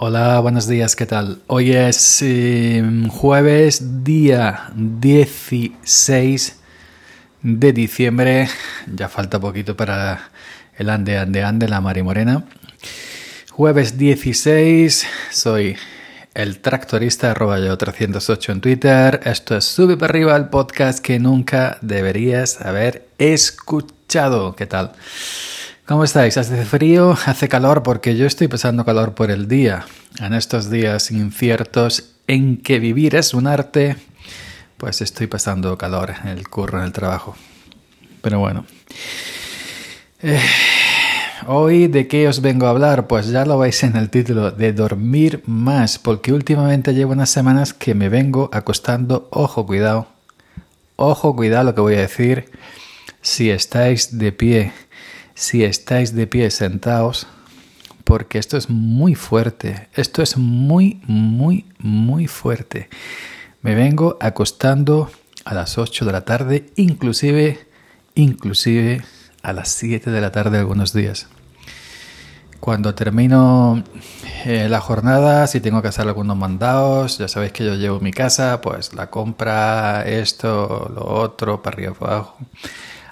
Hola, buenos días, ¿qué tal? Hoy es eh, jueves, día 16 de diciembre. Ya falta poquito para el ande, ande, ande, la Mari Morena. Jueves 16, soy el tractorista arroba yo 308 en Twitter. Esto es Sube para arriba el podcast que nunca deberías haber escuchado. ¿Qué tal? ¿Cómo estáis? ¿Hace frío? ¿Hace calor? Porque yo estoy pasando calor por el día. En estos días inciertos en que vivir es un arte, pues estoy pasando calor en el curro, en el trabajo. Pero bueno. Eh, hoy de qué os vengo a hablar? Pues ya lo veis en el título, de dormir más, porque últimamente llevo unas semanas que me vengo acostando, ojo, cuidado, ojo, cuidado lo que voy a decir, si estáis de pie si estáis de pie sentaos, porque esto es muy fuerte, esto es muy, muy, muy fuerte. Me vengo acostando a las 8 de la tarde, inclusive, inclusive a las 7 de la tarde algunos días. Cuando termino eh, la jornada, si tengo que hacer algunos mandados, ya sabéis que yo llevo mi casa, pues la compra, esto, lo otro, para arriba, para abajo.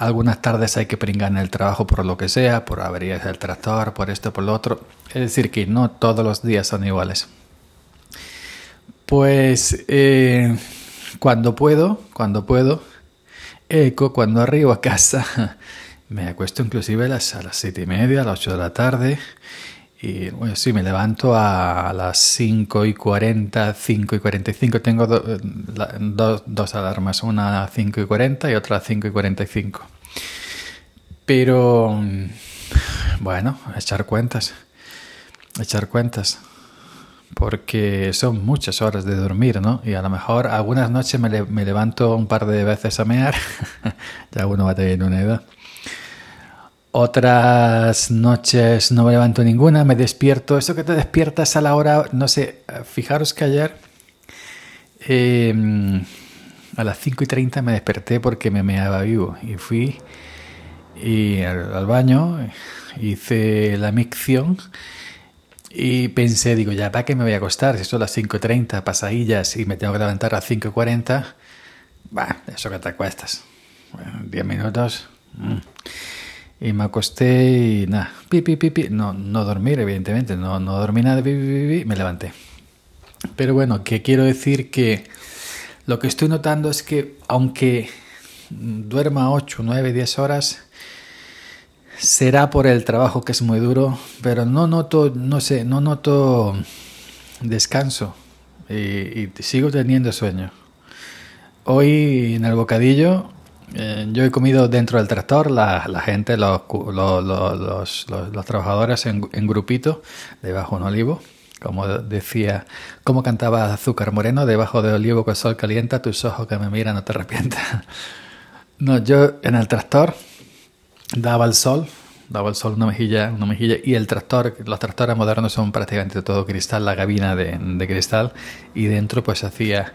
Algunas tardes hay que pringar en el trabajo por lo que sea, por averías del tractor, por esto, por lo otro. Es decir, que no todos los días son iguales. Pues eh, cuando puedo, cuando puedo, eco, cuando arribo a casa, me acuesto inclusive a las, a las siete y media, a las 8 de la tarde. Y bueno, sí, me levanto a, las 5 y 40, 5 y 45. Tengo dos alarmas, una a 5 y 40 y otra a 5 y 45. Pero, bueno, echar cuentas. Echar cuentas. Porque son muchas horas de dormir, ¿no? Y a lo mejor algunas noches me, me levanto un par de veces a mear. ya uno va tener una edad. Otras noches no me levanto ninguna, me despierto. Eso que te despiertas a la hora, no sé, fijaros que ayer em, a las 5 y 30 me desperté porque me meaba vivo y fui y al, baño, hice la micción y pensé, digo, ya, ¿para qué me voy a acostar? Si son las 5 y 30, pasadillas y me tengo que levantar a las 5 y 40, bah, eso que te acuestas. 10 minutos. Mm. Y me acosté y nada, pipi, pipi, no, no dormir, evidentemente, no, no dormí nada, pipi, pipi, me levanté. Pero bueno, que quiero decir que lo que estoy notando es que aunque duerma 8, 9, 10 horas, será por el trabajo que es muy duro, pero no noto, no sé, no noto descanso y, y sigo teniendo sueño. Hoy en el bocadillo eh, yo he comido dentro del tractor, la, gente, los, los, los, trabajadores en, en, grupito, debajo de un olivo. Como decía, como cantaba Azúcar Moreno, debajo del olivo con el sol calienta, tus ojos que me miran no te arrepientas. No, yo en el tractor daba el sol, daba el sol una mejilla, una mejilla, y el tractor, los tractores modernos son prácticamente todo cristal, la cabina de, de cristal, y dentro pues hacía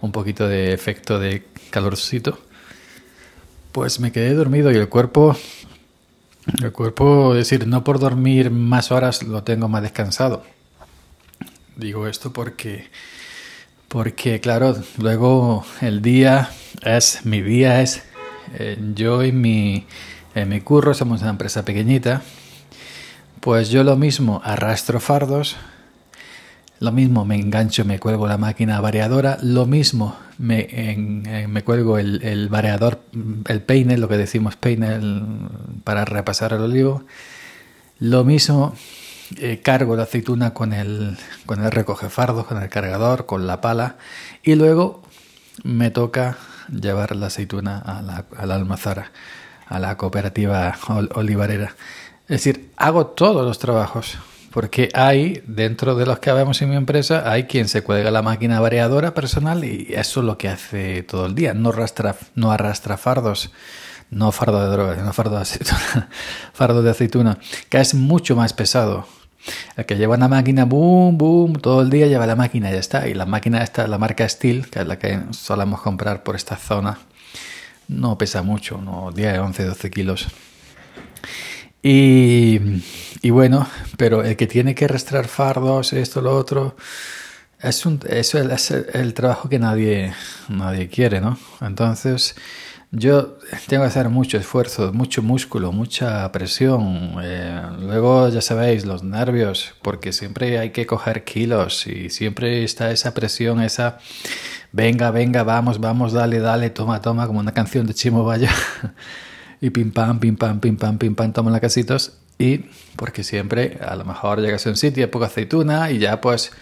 un poquito de efecto de calorcito pues me quedé dormido y el cuerpo, el cuerpo, es decir, no por dormir más horas lo tengo más descansado. Digo esto porque, porque claro, luego el día es, mi día es, eh, yo y mi, en mi curro somos una empresa pequeñita, pues yo lo mismo arrastro fardos, lo mismo me engancho, me cuelgo la máquina variadora, lo mismo me, eh, me cuelgo el, el, variador, el peine, lo que decimos peine para repasar el olivo. Lo mismo eh, cargo la aceituna con el, con el recogefardo, con el cargador, con la pala y luego me toca llevar la aceituna a la, a la almazara, a la cooperativa olivarera. Es decir, hago todos los trabajos porque hay, dentro de los que habemos en mi empresa, hay quien se cuelga la máquina variadora personal y eso es lo que hace todo el día. No, arrastra, no arrastra fardos, no fardo de drogas, no fardo de aceituna, fardo de aceituna, que es mucho más pesado. El que lleva una máquina, boom, boom, todo el día lleva la máquina y ya está. Y la máquina esta, la marca Steel, que es la que solemos comprar por esta zona, no pesa mucho, no 10, 11, 12 kilos. Y, bueno, pero el que tiene que rastrear fardos, esto, lo otro, es eso es el, trabajo que nadie, nadie quiere, ¿no? Entonces, yo tengo que hacer mucho esfuerzo, mucho músculo, mucha presión. Eh, luego, ya sabéis, los nervios, porque siempre hay que coger kilos y siempre está esa presión, esa venga, venga, vamos, vamos, dale, dale, toma, toma, como una canción de Chimo Vaya. y pim pam, pim pam, pim pam, pim pam, toman la casitos. Y porque siempre a lo mejor llegas a un sitio, hay poca aceituna y ya pues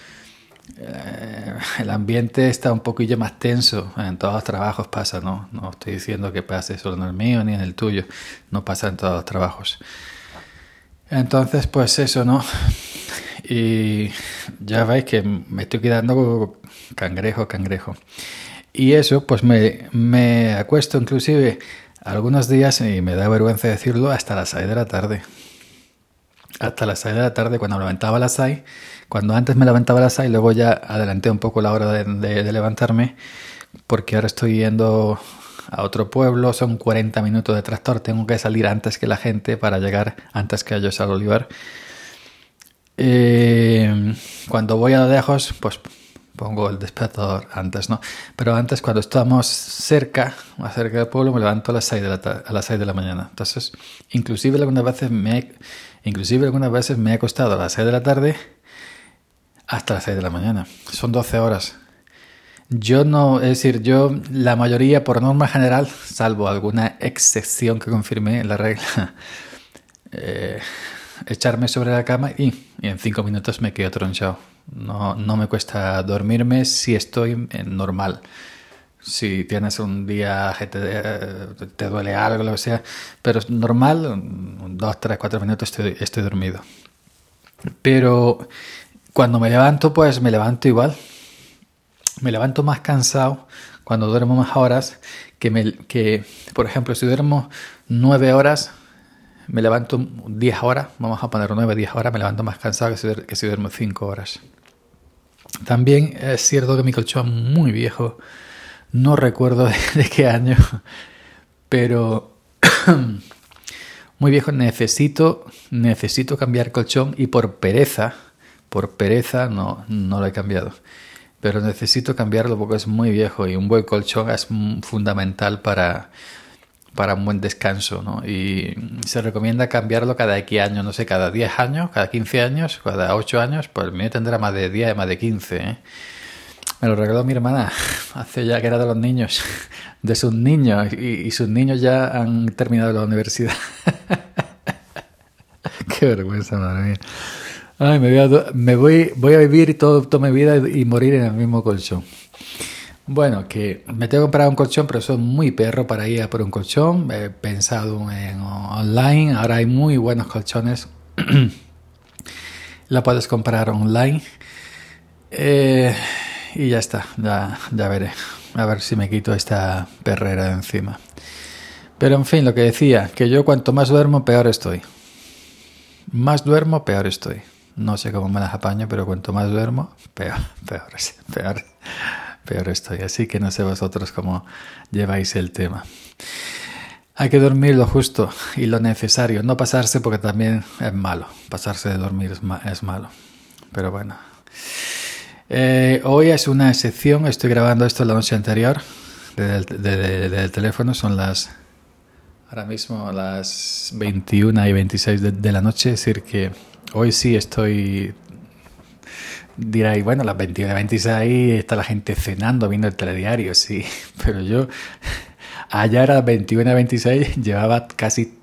eh, el ambiente está un poquillo más tenso. En todos los trabajos pasa, ¿no? No estoy diciendo que pase solo en el mío ni en el tuyo. No pasa en todos los trabajos. Entonces, pues eso, ¿no? Y ya veis que me estoy quedando cangrejo, cangrejo. Y eso, pues me, me acuesto inclusive algunos días, y me da vergüenza decirlo, hasta las 6 de la tarde. Hasta las 6 de la tarde, cuando me levantaba las 6, cuando antes me levantaba a las 6, luego ya adelanté un poco la hora de, levantarme, porque ahora estoy yendo a otro pueblo, son 40 minutos de tractor, tengo que salir antes que la gente para llegar antes que ellos al olivar. Eh, cuando voy a lo lejos, pues pongo el despertador antes, ¿no? Pero antes, cuando estamos cerca, más cerca del pueblo, me levanto a las 6 de la, a las 6 de la mañana. Entonces, inclusive algunas veces me inclusive algunas veces me he acostado a las 6 de la tarde hasta las 6 de la mañana. Son 12 horas. Yo no, es decir, yo la mayoría, por norma general, salvo alguna excepción que confirme la regla, eh, echarme sobre la cama y, en 5 minutos me quedo tronchado. No, no me cuesta dormirme si estoy en normal. Si tienes un día que te, duele algo, lo que sea, pero es normal, dos, tres, cuatro minutos estoy, estoy dormido. Pero cuando me levanto, pues me levanto igual. Me levanto más cansado cuando duermo más horas que, me, que por ejemplo, si duermo nueve horas, me levanto 10 horas, vamos a poner 9, 10 horas, me levanto más cansado que si, duermo 5 horas. También es cierto que mi colchón es muy viejo, no recuerdo de, qué año, pero muy viejo, necesito, necesito cambiar colchón y por pereza, por pereza no, no lo he cambiado. Pero necesito cambiarlo porque es muy viejo y un buen colchón es fundamental para, para un buen descanso, ¿no? Y se recomienda cambiarlo cada X años, no sé, cada 10 años, cada 15 años, cada 8 años, pues el mío tendrá más de 10, más de 15, ¿eh? Me lo regaló mi hermana hace ya que era de los niños, de sus niños, y, sus niños ya han terminado la universidad. Qué vergüenza, madre mía. Ay, me voy a, me voy, voy a vivir todo, toda mi vida y morir en el mismo colchón. Bueno, que me tengo que comprar un colchón, pero soy muy perro para ir a por un colchón. He pensado en online, ahora hay muy buenos colchones. La puedes comprar online. Eh, y ya está, ya, ya veré. A ver si me quito esta perrera de encima. Pero en fin, lo que decía, que yo cuanto más duermo, peor estoy. Más duermo, peor estoy. No sé cómo me las apaño, pero cuanto más duermo, peor, peor, peor peor estoy. Así que no sé vosotros cómo lleváis el tema. Hay que dormir lo justo y lo necesario, no pasarse porque también es malo. Pasarse de dormir es, malo. Pero bueno. Eh, hoy es una excepción, estoy grabando esto la noche anterior desde el, teléfono, son las ahora mismo las 21 y 26 de, de la noche, es decir que hoy sí estoy diráis, bueno, las 21 26 está la gente cenando, viendo el telediario, sí, pero yo ayer a las 21 26 llevaba casi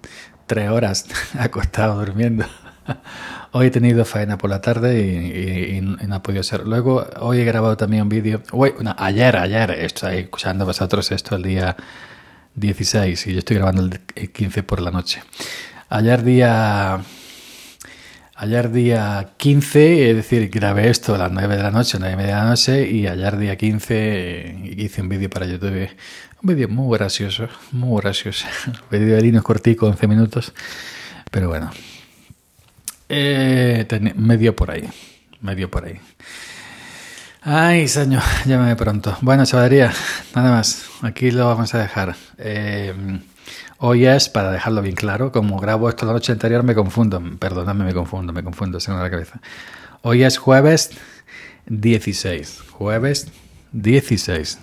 tres horas acostado durmiendo. Hoy he tenido faena por la tarde y, no ha podido ser. Luego, hoy he grabado también un vídeo. ayer, ayer, estoy escuchando vosotros esto el día 16 y yo estoy grabando el 15 por la noche. Ayer día Ayer día 15, es decir, grabé esto a las 9 de la noche, 9 y media de la noche, y ayer día 15 eh, hice un vídeo para YouTube. Un vídeo muy gracioso, muy gracioso. Un vídeo de Lino cortico, 11 minutos. Pero bueno, eh, medio por ahí, medio por ahí. Ay, señor, llámame pronto. Bueno, chavalería, nada más. Aquí lo vamos a dejar. Eh, Hoy es, para dejarlo bien claro, como grabo esto la noche anterior me confundo, perdonadme, me confundo, me confundo, se me la cabeza. Hoy es jueves 16, jueves 16.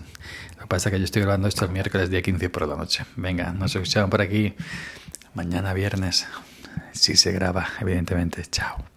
Lo que pasa es que yo estoy grabando esto el miércoles día 15 por la noche. Venga, nos escuchamos por aquí mañana viernes, si se graba, evidentemente. Chao.